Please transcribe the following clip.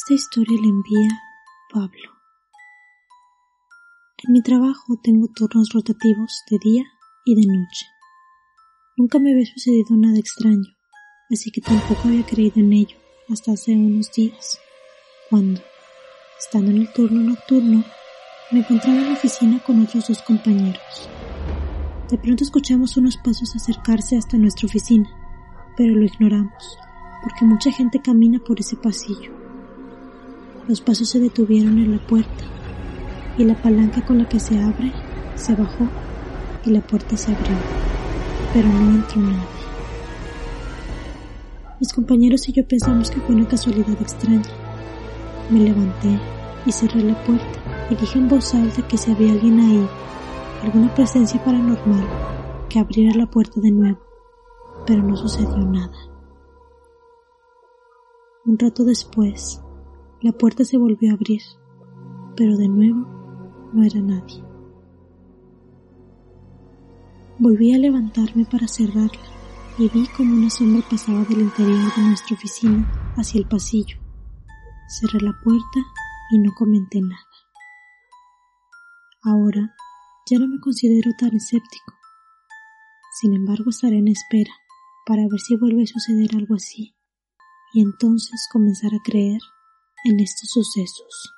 Esta historia la envía Pablo. En mi trabajo tengo turnos rotativos de día y de noche. Nunca me había sucedido nada extraño, así que tampoco había creído en ello hasta hace unos días, cuando, estando en el turno nocturno, me encontraba en la oficina con otros dos compañeros. De pronto escuchamos unos pasos acercarse hasta nuestra oficina, pero lo ignoramos, porque mucha gente camina por ese pasillo. Los pasos se detuvieron en la puerta y la palanca con la que se abre se bajó y la puerta se abrió, pero no entró nadie. Mis compañeros y yo pensamos que fue una casualidad extraña. Me levanté y cerré la puerta y dije en voz alta que si había alguien ahí, alguna presencia paranormal, que abriera la puerta de nuevo, pero no sucedió nada. Un rato después, la puerta se volvió a abrir, pero de nuevo no era nadie. Volví a levantarme para cerrarla y vi como una sombra pasaba del interior de nuestra oficina hacia el pasillo. Cerré la puerta y no comenté nada. Ahora ya no me considero tan escéptico. Sin embargo, estaré en espera para ver si vuelve a suceder algo así y entonces comenzar a creer en estos sucesos.